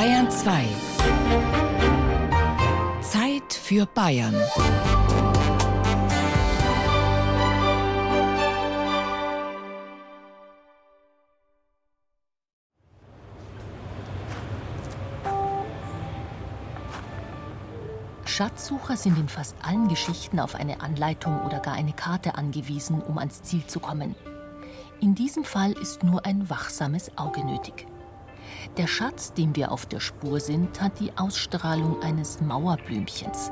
Bayern 2. Zeit für Bayern. Schatzsucher sind in fast allen Geschichten auf eine Anleitung oder gar eine Karte angewiesen, um ans Ziel zu kommen. In diesem Fall ist nur ein wachsames Auge nötig. Der Schatz, dem wir auf der Spur sind, hat die Ausstrahlung eines Mauerblümchens.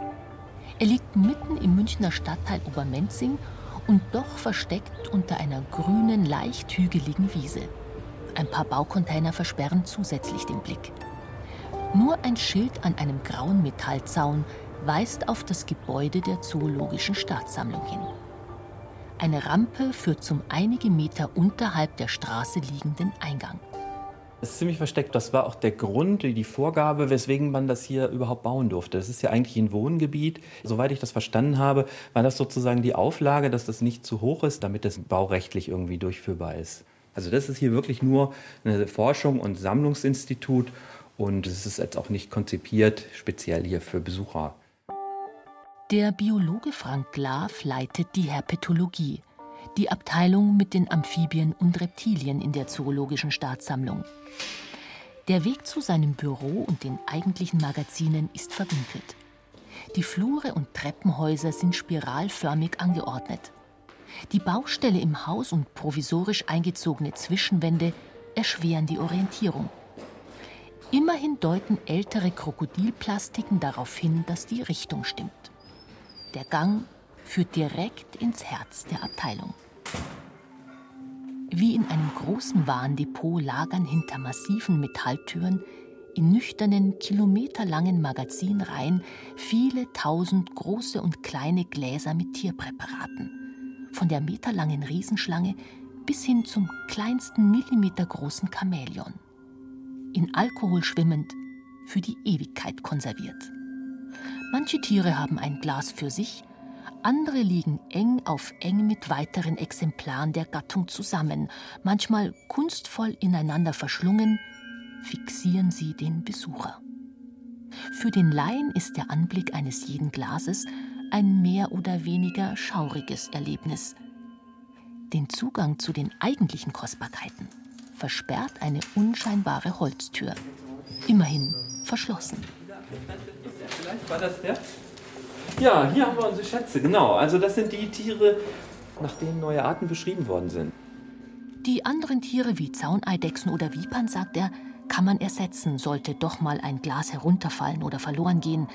Er liegt mitten im Münchner Stadtteil Obermenzing und doch versteckt unter einer grünen, leicht hügeligen Wiese. Ein paar Baucontainer versperren zusätzlich den Blick. Nur ein Schild an einem grauen Metallzaun weist auf das Gebäude der Zoologischen Staatssammlung hin. Eine Rampe führt zum einige Meter unterhalb der Straße liegenden Eingang. Es ist ziemlich versteckt. Das war auch der Grund, die Vorgabe, weswegen man das hier überhaupt bauen durfte. Das ist ja eigentlich ein Wohngebiet. Soweit ich das verstanden habe, war das sozusagen die Auflage, dass das nicht zu hoch ist, damit es baurechtlich irgendwie durchführbar ist. Also das ist hier wirklich nur eine Forschung und Sammlungsinstitut und es ist jetzt auch nicht konzipiert speziell hier für Besucher. Der Biologe Frank Glav leitet die Herpetologie, die Abteilung mit den Amphibien und Reptilien in der Zoologischen Staatssammlung. Der Weg zu seinem Büro und den eigentlichen Magazinen ist verwinkelt. Die Flure und Treppenhäuser sind spiralförmig angeordnet. Die Baustelle im Haus und provisorisch eingezogene Zwischenwände erschweren die Orientierung. Immerhin deuten ältere Krokodilplastiken darauf hin, dass die Richtung stimmt. Der Gang führt direkt ins Herz der Abteilung. Wie in einem großen Warendepot lagern hinter massiven Metalltüren in nüchternen, kilometerlangen Magazinreihen viele tausend große und kleine Gläser mit Tierpräparaten. Von der meterlangen Riesenschlange bis hin zum kleinsten millimetergroßen Chamäleon. In Alkohol schwimmend, für die Ewigkeit konserviert. Manche Tiere haben ein Glas für sich, andere liegen eng auf eng mit weiteren Exemplaren der Gattung zusammen, manchmal kunstvoll ineinander verschlungen, fixieren sie den Besucher. Für den Laien ist der Anblick eines jeden Glases ein mehr oder weniger schauriges Erlebnis. Den Zugang zu den eigentlichen Kostbarkeiten versperrt eine unscheinbare Holztür, immerhin verschlossen. Vielleicht war das der? Ja, hier haben wir unsere Schätze, genau. Also das sind die Tiere, nach denen neue Arten beschrieben worden sind. Die anderen Tiere wie Zauneidechsen oder Vipern, sagt er, kann man ersetzen, sollte doch mal ein Glas herunterfallen oder verloren gehen.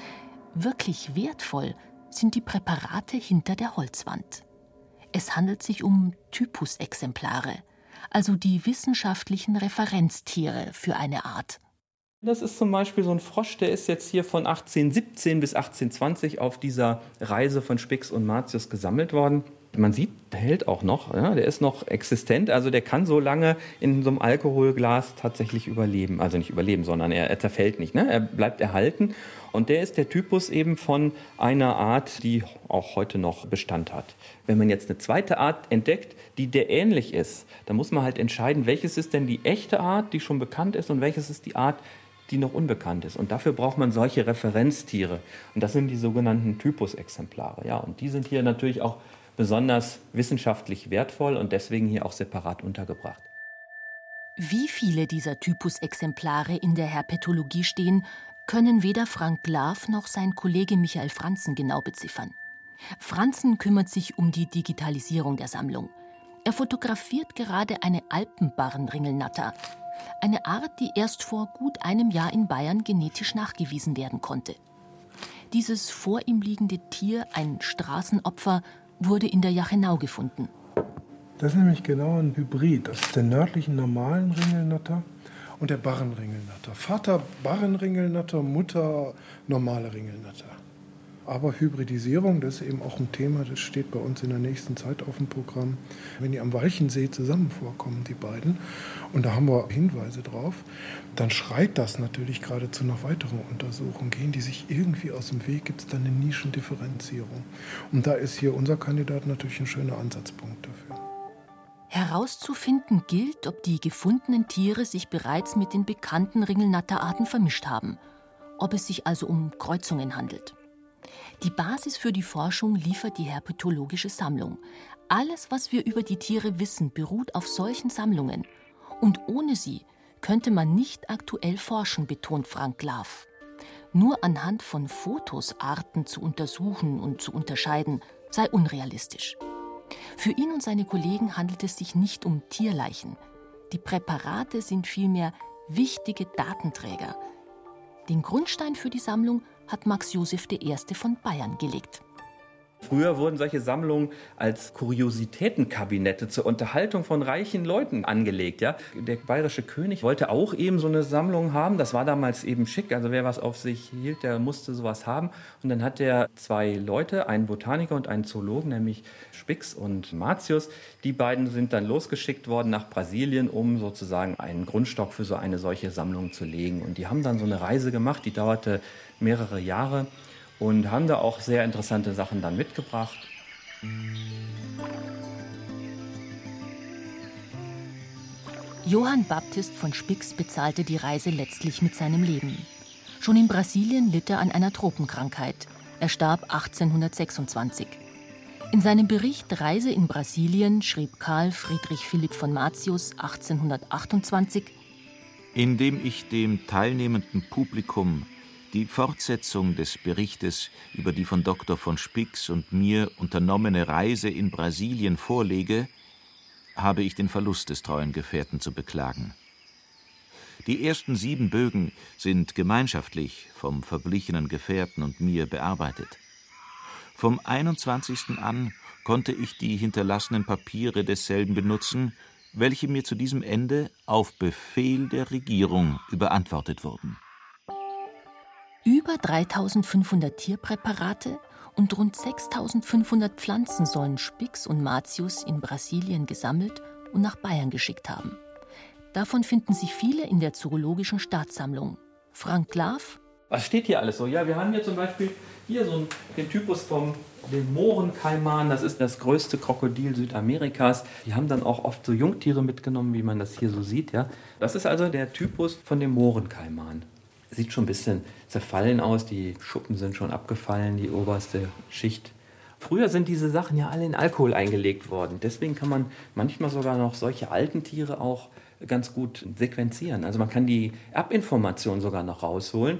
Wirklich wertvoll sind die Präparate hinter der Holzwand. Es handelt sich um Typusexemplare, also die wissenschaftlichen Referenztiere für eine Art. Das ist zum Beispiel so ein Frosch, der ist jetzt hier von 1817 bis 1820 auf dieser Reise von Spix und Martius gesammelt worden. Man sieht, der hält auch noch, ja, der ist noch existent, also der kann so lange in so einem Alkoholglas tatsächlich überleben. Also nicht überleben, sondern er, er zerfällt nicht, ne? er bleibt erhalten. Und der ist der Typus eben von einer Art, die auch heute noch Bestand hat. Wenn man jetzt eine zweite Art entdeckt, die der ähnlich ist, dann muss man halt entscheiden, welches ist denn die echte Art, die schon bekannt ist, und welches ist die Art, die noch unbekannt ist. Und dafür braucht man solche Referenztiere. Und das sind die sogenannten Typusexemplare. Ja, und die sind hier natürlich auch besonders wissenschaftlich wertvoll und deswegen hier auch separat untergebracht. Wie viele dieser Typusexemplare in der Herpetologie stehen, können weder Frank Glav noch sein Kollege Michael Franzen genau beziffern. Franzen kümmert sich um die Digitalisierung der Sammlung. Er fotografiert gerade eine Alpenbarrenringelnatter, eine Art, die erst vor gut einem Jahr in Bayern genetisch nachgewiesen werden konnte. Dieses vor ihm liegende Tier, ein Straßenopfer, wurde in der Jachenau gefunden. Das ist nämlich genau ein Hybrid aus der nördlichen normalen Ringelnatter und der Barrenringelnatter. Vater Barrenringelnatter, Mutter normale Ringelnatter. Aber Hybridisierung, das ist eben auch ein Thema, das steht bei uns in der nächsten Zeit auf dem Programm. Wenn die am Walchensee zusammen vorkommen, die beiden, und da haben wir Hinweise drauf, dann schreit das natürlich geradezu nach weiteren Untersuchungen. Gehen die sich irgendwie aus dem Weg, gibt es dann eine Nischendifferenzierung. Und da ist hier unser Kandidat natürlich ein schöner Ansatzpunkt dafür. Herauszufinden gilt, ob die gefundenen Tiere sich bereits mit den bekannten Ringelnatterarten vermischt haben, ob es sich also um Kreuzungen handelt. Die Basis für die Forschung liefert die herpetologische Sammlung. Alles, was wir über die Tiere wissen, beruht auf solchen Sammlungen. Und ohne sie könnte man nicht aktuell forschen, betont Frank Laff. Nur anhand von Fotos Arten zu untersuchen und zu unterscheiden, sei unrealistisch. Für ihn und seine Kollegen handelt es sich nicht um Tierleichen. Die Präparate sind vielmehr wichtige Datenträger. Den Grundstein für die Sammlung hat Max Josef I. von Bayern gelegt. Früher wurden solche Sammlungen als Kuriositätenkabinette zur Unterhaltung von reichen Leuten angelegt. Ja? Der bayerische König wollte auch eben so eine Sammlung haben. Das war damals eben schick. Also wer was auf sich hielt, der musste sowas haben. Und dann hat er zwei Leute, einen Botaniker und einen Zoologen, nämlich Spix und Martius. Die beiden sind dann losgeschickt worden nach Brasilien, um sozusagen einen Grundstock für so eine solche Sammlung zu legen. Und die haben dann so eine Reise gemacht, die dauerte mehrere Jahre und haben da auch sehr interessante Sachen dann mitgebracht. Johann Baptist von Spix bezahlte die Reise letztlich mit seinem Leben. Schon in Brasilien litt er an einer Tropenkrankheit. Er starb 1826. In seinem Bericht Reise in Brasilien schrieb Karl Friedrich Philipp von Martius 1828 Indem ich dem teilnehmenden Publikum die Fortsetzung des Berichtes über die von Dr. von Spix und mir unternommene Reise in Brasilien vorlege, habe ich den Verlust des treuen Gefährten zu beklagen. Die ersten sieben Bögen sind gemeinschaftlich vom verblichenen Gefährten und mir bearbeitet. Vom 21. an konnte ich die hinterlassenen Papiere desselben benutzen, welche mir zu diesem Ende auf Befehl der Regierung überantwortet wurden. Über 3500 Tierpräparate und rund 6500 Pflanzen sollen Spix und Martius in Brasilien gesammelt und nach Bayern geschickt haben. Davon finden sich viele in der Zoologischen Staatssammlung. Frank Glav. Was steht hier alles so? Ja, wir haben hier zum Beispiel hier so den Typus vom den Mohrenkaiman. Das ist das größte Krokodil Südamerikas. Die haben dann auch oft so Jungtiere mitgenommen, wie man das hier so sieht. Ja. Das ist also der Typus von dem Mohrenkaiman sieht schon ein bisschen zerfallen aus. Die Schuppen sind schon abgefallen, die oberste Schicht. Früher sind diese Sachen ja alle in Alkohol eingelegt worden. Deswegen kann man manchmal sogar noch solche alten Tiere auch ganz gut sequenzieren. Also man kann die Erbinformation sogar noch rausholen.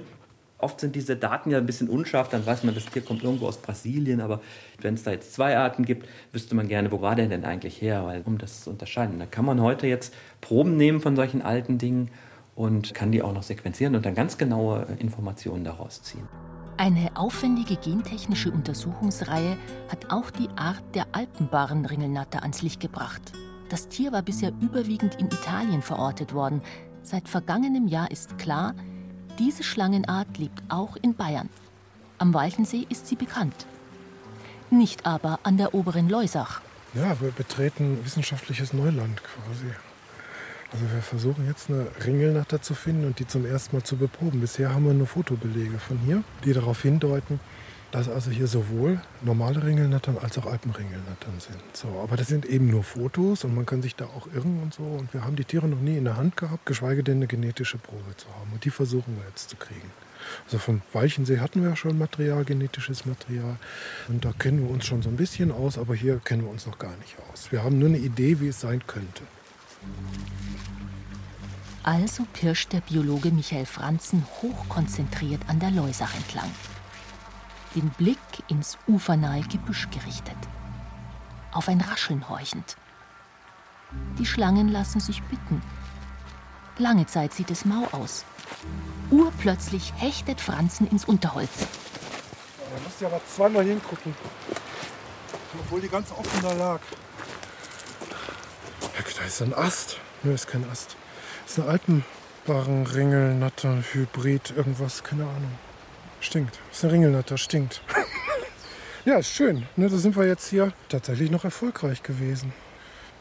Oft sind diese Daten ja ein bisschen unscharf, dann weiß man, das Tier kommt irgendwo aus Brasilien, aber wenn es da jetzt zwei Arten gibt, wüsste man gerne, wo war der denn eigentlich her, weil, um das zu unterscheiden. Da kann man heute jetzt Proben nehmen von solchen alten Dingen und kann die auch noch sequenzieren und dann ganz genaue Informationen daraus ziehen. Eine aufwendige gentechnische Untersuchungsreihe hat auch die Art der Alpenbarenringelnatter ans Licht gebracht. Das Tier war bisher überwiegend in Italien verortet worden. Seit vergangenem Jahr ist klar, diese Schlangenart lebt auch in Bayern. Am Walchensee ist sie bekannt. Nicht aber an der oberen Leusach. Ja, wir betreten wissenschaftliches Neuland quasi. Also wir versuchen jetzt eine Ringelnatter zu finden und die zum ersten Mal zu beproben. Bisher haben wir nur Fotobelege von hier, die darauf hindeuten, dass also hier sowohl normale Ringelnattern als auch Alpenringelnattern sind. So, aber das sind eben nur Fotos und man kann sich da auch irren und so. Und wir haben die Tiere noch nie in der Hand gehabt, geschweige denn eine genetische Probe zu haben. Und die versuchen wir jetzt zu kriegen. Also vom Walchensee hatten wir ja schon Material, genetisches Material. Und da kennen wir uns schon so ein bisschen aus, aber hier kennen wir uns noch gar nicht aus. Wir haben nur eine Idee, wie es sein könnte. Also pirscht der Biologe Michael Franzen hochkonzentriert an der Leusach entlang. Den Blick ins ufernahe Gebüsch gerichtet. Auf ein Rascheln horchend. Die Schlangen lassen sich bitten. Lange Zeit sieht es mau aus. Urplötzlich hechtet Franzen ins Unterholz. Da musst du aber zweimal hingucken. Obwohl die ganz offen da lag. Da ist ein Ast. Nö, ist kein Ast. Ist eine Alpenbarrenringelnatter, Hybrid, irgendwas, keine Ahnung. Stinkt. Ist eine Ringelnatter, stinkt. ja, ist schön. Ne, da sind wir jetzt hier tatsächlich noch erfolgreich gewesen.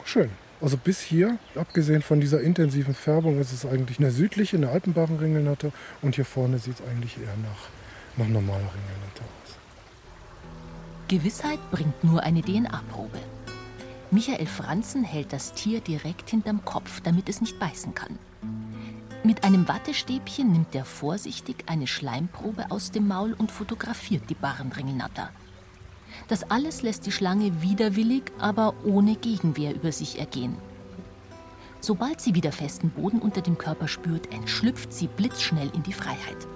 Schön. Also bis hier, abgesehen von dieser intensiven Färbung, ist es eigentlich eine südliche, eine Alpenbarrenringelnatter. Und hier vorne sieht es eigentlich eher nach, nach normaler Ringelnatter aus. Gewissheit bringt nur eine DNA-Probe. Michael Franzen hält das Tier direkt hinterm Kopf, damit es nicht beißen kann. Mit einem Wattestäbchen nimmt er vorsichtig eine Schleimprobe aus dem Maul und fotografiert die Barrenringelnatter. Das alles lässt die Schlange widerwillig, aber ohne Gegenwehr über sich ergehen. Sobald sie wieder festen Boden unter dem Körper spürt, entschlüpft sie blitzschnell in die Freiheit.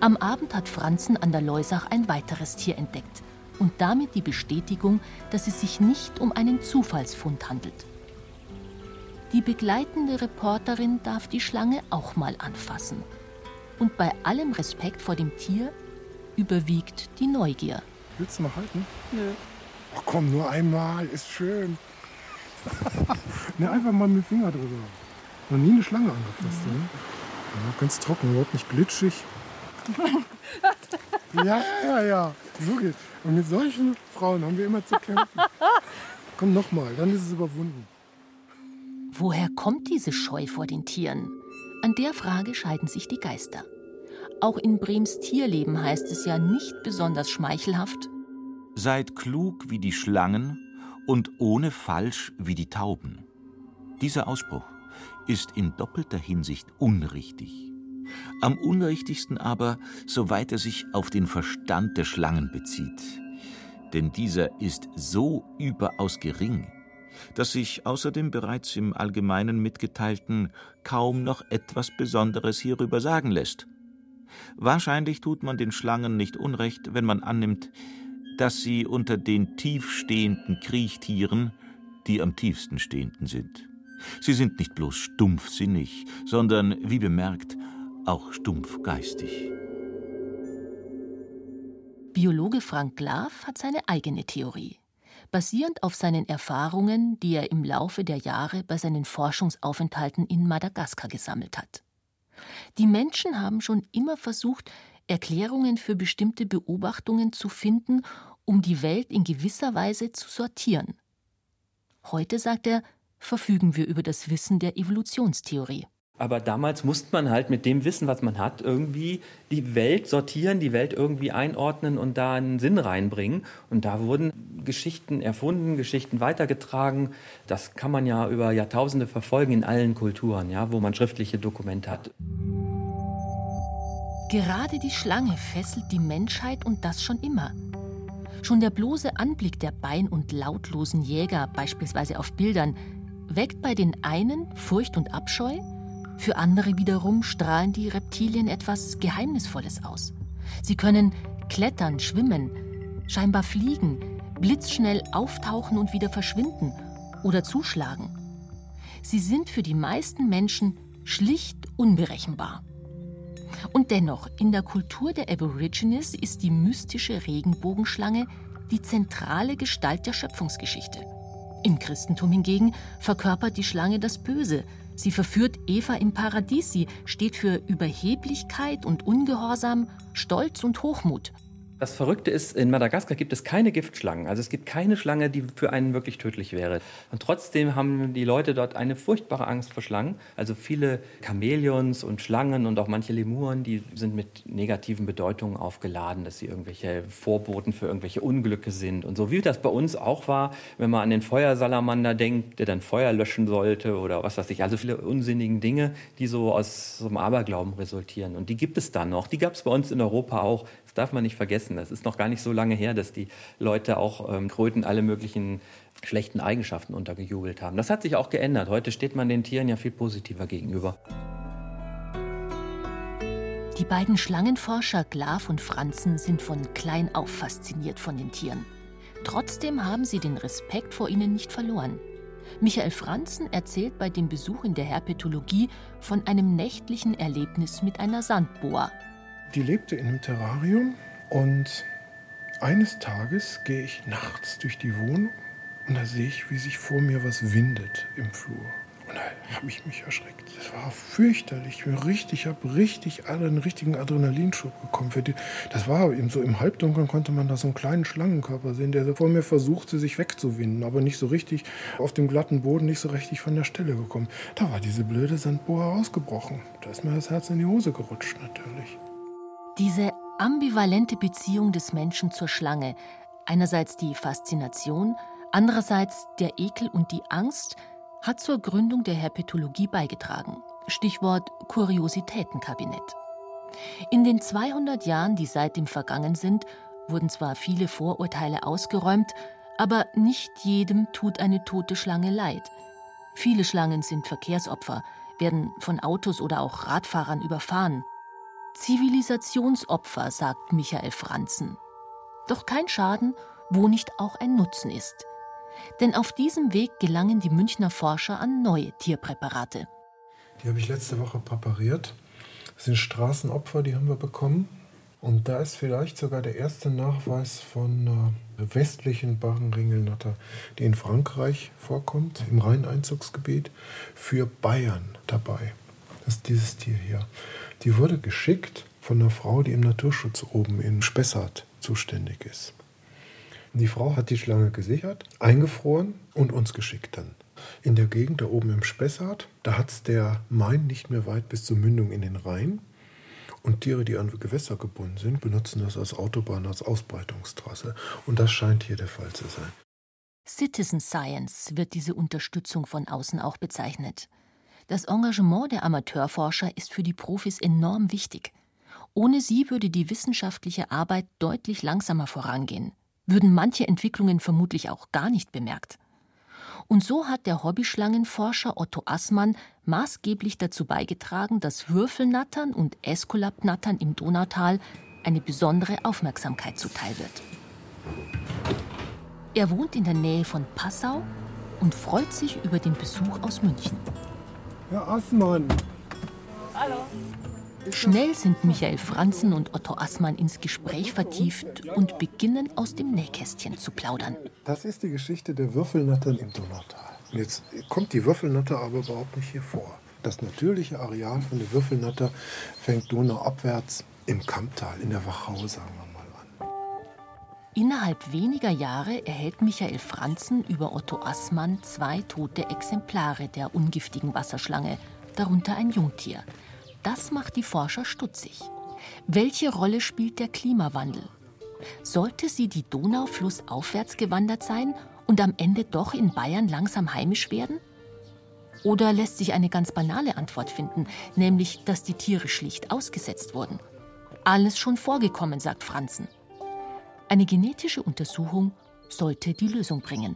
Am Abend hat Franzen an der Leusach ein weiteres Tier entdeckt und damit die Bestätigung, dass es sich nicht um einen Zufallsfund handelt. Die begleitende Reporterin darf die Schlange auch mal anfassen. Und bei allem Respekt vor dem Tier überwiegt die Neugier. Willst du mal halten? Nö. Ach komm, nur einmal, ist schön. ne, einfach mal mit dem Finger drüber. Noch nie eine Schlange angefasst, mhm. ne? Ja, ganz trocken, überhaupt nicht glitschig. Ja, ja, ja. So geht's. Und mit solchen Frauen haben wir immer zu kämpfen. Komm nochmal, dann ist es überwunden. Woher kommt diese Scheu vor den Tieren? An der Frage scheiden sich die Geister. Auch in Brems Tierleben heißt es ja nicht besonders schmeichelhaft. Seid klug wie die Schlangen und ohne falsch wie die Tauben. Dieser Ausspruch ist in doppelter Hinsicht unrichtig. Am unrichtigsten aber, soweit er sich auf den Verstand der Schlangen bezieht. Denn dieser ist so überaus gering, dass sich außer dem bereits im Allgemeinen mitgeteilten kaum noch etwas Besonderes hierüber sagen lässt. Wahrscheinlich tut man den Schlangen nicht Unrecht, wenn man annimmt, dass sie unter den tiefstehenden Kriechtieren die am tiefsten stehenden sind. Sie sind nicht bloß stumpfsinnig, sondern, wie bemerkt, auch stumpfgeistig. Biologe Frank Glav hat seine eigene Theorie. Basierend auf seinen Erfahrungen, die er im Laufe der Jahre bei seinen Forschungsaufenthalten in Madagaskar gesammelt hat. Die Menschen haben schon immer versucht, Erklärungen für bestimmte Beobachtungen zu finden, um die Welt in gewisser Weise zu sortieren. Heute, sagt er, verfügen wir über das Wissen der Evolutionstheorie. Aber damals musste man halt mit dem Wissen, was man hat, irgendwie die Welt sortieren, die Welt irgendwie einordnen und da einen Sinn reinbringen. Und da wurden Geschichten erfunden, Geschichten weitergetragen. Das kann man ja über Jahrtausende verfolgen in allen Kulturen, ja, wo man schriftliche Dokumente hat. Gerade die Schlange fesselt die Menschheit und das schon immer. Schon der bloße Anblick der bein- und lautlosen Jäger, beispielsweise auf Bildern, weckt bei den einen Furcht und Abscheu, für andere wiederum strahlen die Reptilien etwas Geheimnisvolles aus. Sie können klettern, schwimmen, scheinbar fliegen, blitzschnell auftauchen und wieder verschwinden oder zuschlagen. Sie sind für die meisten Menschen schlicht unberechenbar. Und dennoch, in der Kultur der Aborigines ist die mystische Regenbogenschlange die zentrale Gestalt der Schöpfungsgeschichte. Im Christentum hingegen verkörpert die Schlange das Böse, Sie verführt Eva im Paradies. Sie steht für Überheblichkeit und Ungehorsam, Stolz und Hochmut. Das Verrückte ist, in Madagaskar gibt es keine Giftschlangen. Also es gibt keine Schlange, die für einen wirklich tödlich wäre. Und trotzdem haben die Leute dort eine furchtbare Angst vor Schlangen. Also viele Chamäleons und Schlangen und auch manche Lemuren, die sind mit negativen Bedeutungen aufgeladen, dass sie irgendwelche Vorboten für irgendwelche Unglücke sind. Und so wie das bei uns auch war, wenn man an den Feuersalamander denkt, der dann Feuer löschen sollte oder was weiß ich. Also viele unsinnigen Dinge, die so aus so einem Aberglauben resultieren. Und die gibt es dann noch. Die gab es bei uns in Europa auch. Darf man nicht vergessen. Das ist noch gar nicht so lange her, dass die Leute auch ähm, Kröten alle möglichen schlechten Eigenschaften untergejubelt haben. Das hat sich auch geändert. Heute steht man den Tieren ja viel positiver gegenüber. Die beiden Schlangenforscher Glav und Franzen sind von klein auf fasziniert von den Tieren. Trotzdem haben sie den Respekt vor ihnen nicht verloren. Michael Franzen erzählt bei dem Besuch in der Herpetologie von einem nächtlichen Erlebnis mit einer Sandboa, die lebte in einem Terrarium und eines Tages gehe ich nachts durch die Wohnung und da sehe ich, wie sich vor mir was windet im Flur. Und da habe ich mich erschreckt. Das war fürchterlich. Ich habe richtig einen richtigen Adrenalinschub bekommen. Das war eben so im Halbdunkeln konnte man da so einen kleinen Schlangenkörper sehen, der vor mir versuchte, sich wegzuwinden, aber nicht so richtig auf dem glatten Boden, nicht so richtig von der Stelle gekommen. Da war diese blöde Sandboa ausgebrochen. Da ist mir das Herz in die Hose gerutscht, natürlich. Diese ambivalente Beziehung des Menschen zur Schlange, einerseits die Faszination, Andererseits der Ekel und die Angst hat zur Gründung der Herpetologie beigetragen. Stichwort Kuriositätenkabinett. In den 200 Jahren, die seitdem vergangen sind, wurden zwar viele Vorurteile ausgeräumt, aber nicht jedem tut eine tote Schlange leid. Viele Schlangen sind Verkehrsopfer, werden von Autos oder auch Radfahrern überfahren. Zivilisationsopfer, sagt Michael Franzen. Doch kein Schaden, wo nicht auch ein Nutzen ist. Denn auf diesem Weg gelangen die Münchner Forscher an neue Tierpräparate. Die habe ich letzte Woche präpariert. Das sind Straßenopfer, die haben wir bekommen. Und da ist vielleicht sogar der erste Nachweis von einer westlichen Barrenringelnatter, die in Frankreich vorkommt, im Rheineinzugsgebiet, für Bayern dabei. Ist dieses Tier hier. Die wurde geschickt von einer Frau, die im Naturschutz oben in Spessart zuständig ist. Die Frau hat die Schlange gesichert, eingefroren und uns geschickt dann. In der Gegend da oben im Spessart, da hat es der Main nicht mehr weit bis zur Mündung in den Rhein. Und Tiere, die an Gewässer gebunden sind, benutzen das als Autobahn, als Ausbreitungstrasse. Und das scheint hier der Fall zu sein. Citizen Science wird diese Unterstützung von außen auch bezeichnet. Das Engagement der Amateurforscher ist für die Profis enorm wichtig. Ohne sie würde die wissenschaftliche Arbeit deutlich langsamer vorangehen, würden manche Entwicklungen vermutlich auch gar nicht bemerkt. Und so hat der Hobbyschlangenforscher Otto Assmann maßgeblich dazu beigetragen, dass Würfelnattern und Äskulapnattern im Donautal eine besondere Aufmerksamkeit zuteil wird. Er wohnt in der Nähe von Passau und freut sich über den Besuch aus München. Herr Assmann. Hallo. Schnell sind Michael Franzen und Otto Assmann ins Gespräch vertieft und beginnen aus dem Nähkästchen zu plaudern. Das ist die Geschichte der Würfelnattern im Donautal. Und jetzt kommt die Würfelnatter aber überhaupt nicht hier vor. Das natürliche Areal von der Würfelnatter fängt donauabwärts im Kamptal, in der Wachau, sagen wir mal, an. Innerhalb weniger Jahre erhält Michael Franzen über Otto Assmann zwei tote Exemplare der ungiftigen Wasserschlange, darunter ein Jungtier. Das macht die Forscher stutzig. Welche Rolle spielt der Klimawandel? Sollte sie die Donau flussaufwärts gewandert sein und am Ende doch in Bayern langsam heimisch werden? Oder lässt sich eine ganz banale Antwort finden, nämlich, dass die Tiere schlicht ausgesetzt wurden? Alles schon vorgekommen, sagt Franzen. Eine genetische Untersuchung sollte die Lösung bringen.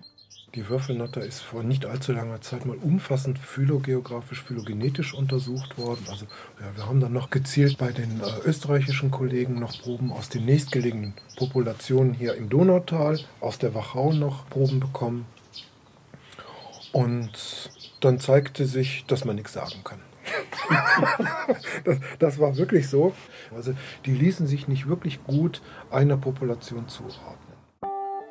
Die Würfelnatter ist vor nicht allzu langer Zeit mal umfassend phylogeografisch, phylogenetisch untersucht worden. Also ja, wir haben dann noch gezielt bei den äh, österreichischen Kollegen noch Proben aus den nächstgelegenen Populationen hier im Donautal, aus der Wachau noch Proben bekommen. Und dann zeigte sich, dass man nichts sagen kann. das, das, war wirklich so. Also die ließen sich nicht wirklich gut einer Population zuordnen.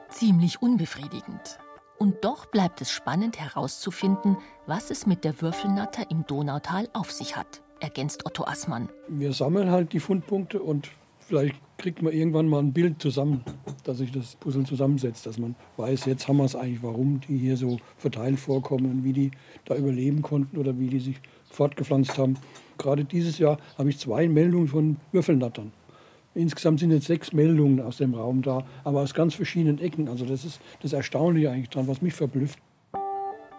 Ziemlich unbefriedigend. Und doch bleibt es spannend herauszufinden, was es mit der Würfelnatter im Donautal auf sich hat, ergänzt Otto Assmann. Wir sammeln halt die Fundpunkte und vielleicht kriegt man irgendwann mal ein Bild zusammen, dass sich das Puzzle zusammensetzt, dass man weiß, jetzt haben wir es eigentlich, warum die hier so verteilt vorkommen, wie die da überleben konnten oder wie die sich fortgepflanzt haben. Gerade dieses Jahr habe ich zwei Meldungen von Würfelnattern. Insgesamt sind jetzt sechs Meldungen aus dem Raum da, aber aus ganz verschiedenen Ecken. Also das ist das Erstaunliche eigentlich dran, was mich verblüfft.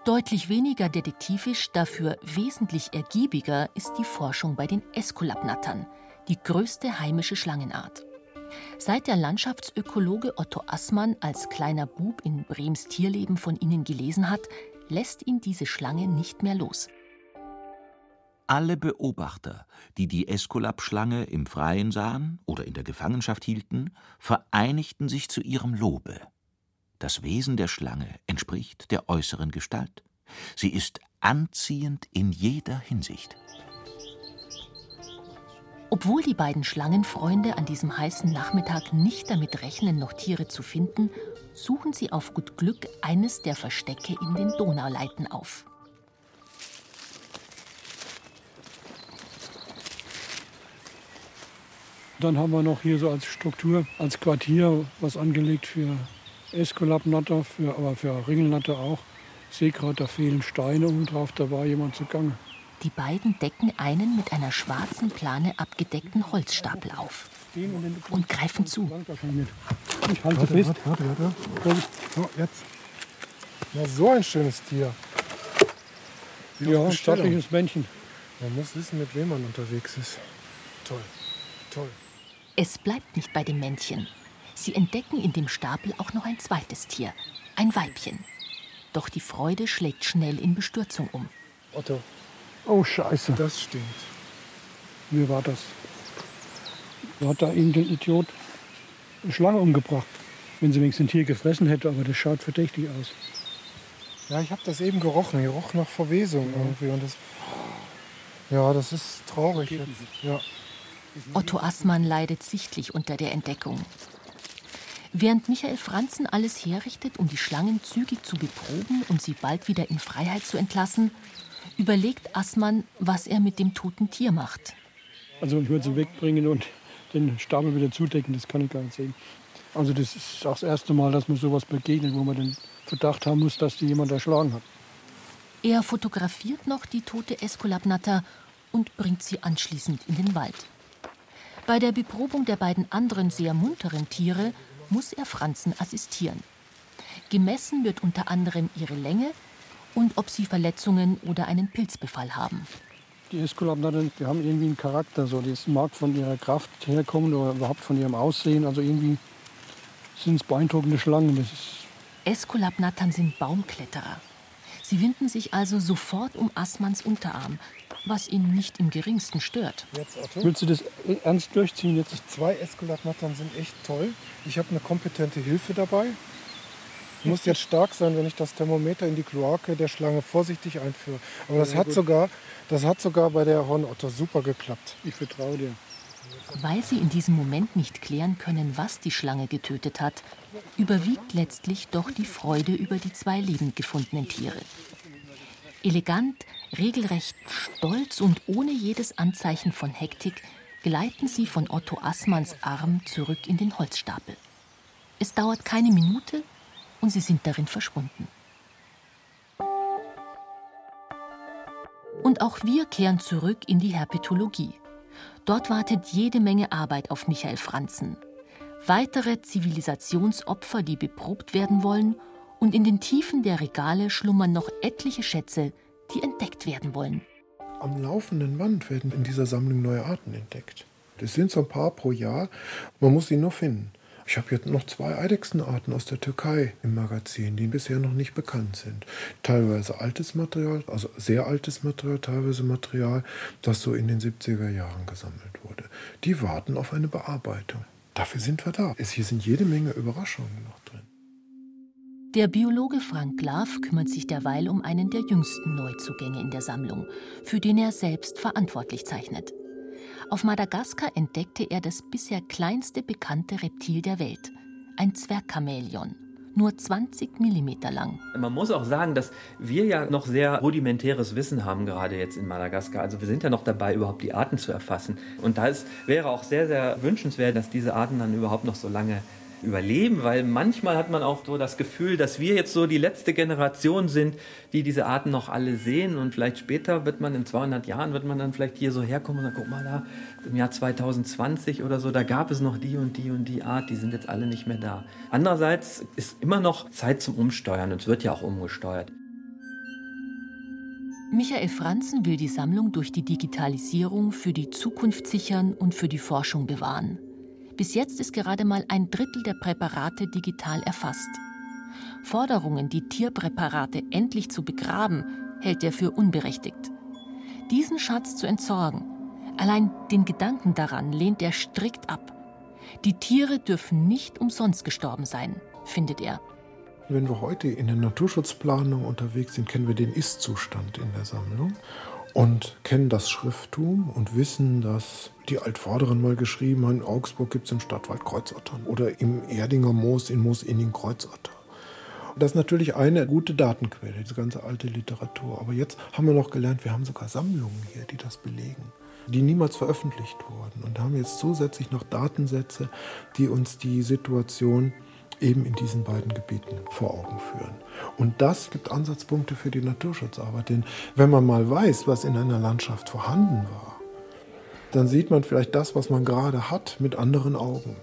Deutlich weniger detektivisch, dafür wesentlich ergiebiger ist die Forschung bei den Eskulapnattern, die größte heimische Schlangenart. Seit der Landschaftsökologe Otto Assmann als kleiner Bub in Brems Tierleben von ihnen gelesen hat, lässt ihn diese Schlange nicht mehr los. Alle Beobachter, die die Eskulapschlange im Freien sahen oder in der Gefangenschaft hielten, vereinigten sich zu ihrem Lobe. Das Wesen der Schlange entspricht der äußeren Gestalt. Sie ist anziehend in jeder Hinsicht. Obwohl die beiden Schlangenfreunde an diesem heißen Nachmittag nicht damit rechnen, noch Tiere zu finden, suchen sie auf gut Glück eines der Verstecke in den Donauleiten auf. Dann haben wir noch hier so als Struktur, als Quartier was angelegt für Eskulapnatter, für, aber für Ringelnatter auch. Ich sehe gerade, da fehlen Steine oben drauf, da war jemand zugange. Die beiden decken einen mit einer schwarzen Plane abgedeckten Holzstapel auf und greifen zu. Ich halte fest. Warte, warte, warte. So, jetzt. Na, so ein schönes Tier. Wie Ja, ein stattliches Männchen. Man muss wissen, mit wem man unterwegs ist. Toll, toll. Es bleibt nicht bei dem Männchen. Sie entdecken in dem Stapel auch noch ein zweites Tier, ein Weibchen. Doch die Freude schlägt schnell in Bestürzung um. Otto, Oh, Scheiße. das stinkt. Wie war das? Da hat da irgendein Idiot eine Schlange umgebracht. Wenn sie wenigstens ein Tier gefressen hätte, aber das schaut verdächtig aus. Ja, ich habe das eben gerochen. Ich roch nach Verwesung irgendwie. Und das, ja, das ist traurig. Jetzt. Ja. Otto Assmann leidet sichtlich unter der Entdeckung. Während Michael Franzen alles herrichtet, um die Schlangen zügig zu beproben und sie bald wieder in Freiheit zu entlassen, überlegt Assmann, was er mit dem toten Tier macht. Also ich würde sie wegbringen und den Stapel wieder zudecken, das kann ich gar nicht sehen. Also das ist auch das erste Mal, dass mir sowas begegnet, wo man den Verdacht haben muss, dass die jemand erschlagen hat. Er fotografiert noch die tote Esculapnatter und bringt sie anschließend in den Wald. Bei der Beprobung der beiden anderen sehr munteren Tiere muss er Franzen assistieren. Gemessen wird unter anderem ihre Länge und ob sie Verletzungen oder einen Pilzbefall haben. Die Esculapnatten, die haben irgendwie einen Charakter, so. das mag von ihrer Kraft herkommen oder überhaupt von ihrem Aussehen. Also irgendwie sind es beeindruckende Schlangen. Esculapnattern sind Baumkletterer. Sie winden sich also sofort um Assmanns Unterarm, was ihn nicht im geringsten stört. Jetzt. Willst du das ernst durchziehen jetzt? Zwei Eskulatnattern sind echt toll. Ich habe eine kompetente Hilfe dabei. Ich muss jetzt stark sein, wenn ich das Thermometer in die Kloake der Schlange vorsichtig einführe. Aber das hat sogar, das hat sogar bei der Hornotter super geklappt. Ich vertraue dir. Weil sie in diesem Moment nicht klären können, was die Schlange getötet hat, überwiegt letztlich doch die Freude über die zwei lebend gefundenen Tiere. Elegant, regelrecht stolz und ohne jedes Anzeichen von Hektik gleiten sie von Otto Assmanns Arm zurück in den Holzstapel. Es dauert keine Minute und sie sind darin verschwunden. Und auch wir kehren zurück in die Herpetologie. Dort wartet jede Menge Arbeit auf Michael Franzen. Weitere Zivilisationsopfer, die beprobt werden wollen, und in den Tiefen der Regale schlummern noch etliche Schätze, die entdeckt werden wollen. Am laufenden Band werden in dieser Sammlung neue Arten entdeckt. Das sind so ein paar pro Jahr. Man muss sie nur finden. Ich habe jetzt noch zwei Eidechsenarten aus der Türkei im Magazin, die bisher noch nicht bekannt sind. Teilweise altes Material, also sehr altes Material, teilweise Material, das so in den 70er Jahren gesammelt wurde. Die warten auf eine Bearbeitung. Dafür sind wir da. Es, hier sind jede Menge Überraschungen noch drin. Der Biologe Frank Graf kümmert sich derweil um einen der jüngsten Neuzugänge in der Sammlung, für den er selbst verantwortlich zeichnet. Auf Madagaskar entdeckte er das bisher kleinste bekannte Reptil der Welt, ein Zwergchamäleon, nur 20 Millimeter lang. Man muss auch sagen, dass wir ja noch sehr rudimentäres Wissen haben, gerade jetzt in Madagaskar. Also wir sind ja noch dabei, überhaupt die Arten zu erfassen. Und da wäre auch sehr, sehr wünschenswert, dass diese Arten dann überhaupt noch so lange überleben, weil manchmal hat man auch so das Gefühl, dass wir jetzt so die letzte Generation sind, die diese Arten noch alle sehen und vielleicht später wird man in 200 Jahren wird man dann vielleicht hier so herkommen und dann guck mal da im Jahr 2020 oder so, da gab es noch die und die und die Art, die sind jetzt alle nicht mehr da. Andererseits ist immer noch Zeit zum Umsteuern und es wird ja auch umgesteuert. Michael Franzen will die Sammlung durch die Digitalisierung für die Zukunft sichern und für die Forschung bewahren. Bis jetzt ist gerade mal ein Drittel der Präparate digital erfasst. Forderungen, die Tierpräparate endlich zu begraben, hält er für unberechtigt. Diesen Schatz zu entsorgen, allein den Gedanken daran lehnt er strikt ab. Die Tiere dürfen nicht umsonst gestorben sein, findet er. Wenn wir heute in der Naturschutzplanung unterwegs sind, kennen wir den Ist-Zustand in der Sammlung und kennen das Schrifttum und wissen, dass die Altvorderen mal geschrieben haben, in Augsburg gibt es im Stadtwald Kreuzottern oder im Erdinger Moos in Moosinning Kreuzotter. Das ist natürlich eine gute Datenquelle, diese ganze alte Literatur. Aber jetzt haben wir noch gelernt, wir haben sogar Sammlungen hier, die das belegen, die niemals veröffentlicht wurden. Und haben jetzt zusätzlich noch Datensätze, die uns die Situation eben in diesen beiden Gebieten vor Augen führen. Und das gibt Ansatzpunkte für die Naturschutzarbeit. Denn wenn man mal weiß, was in einer Landschaft vorhanden war, dann sieht man vielleicht das, was man gerade hat, mit anderen Augen.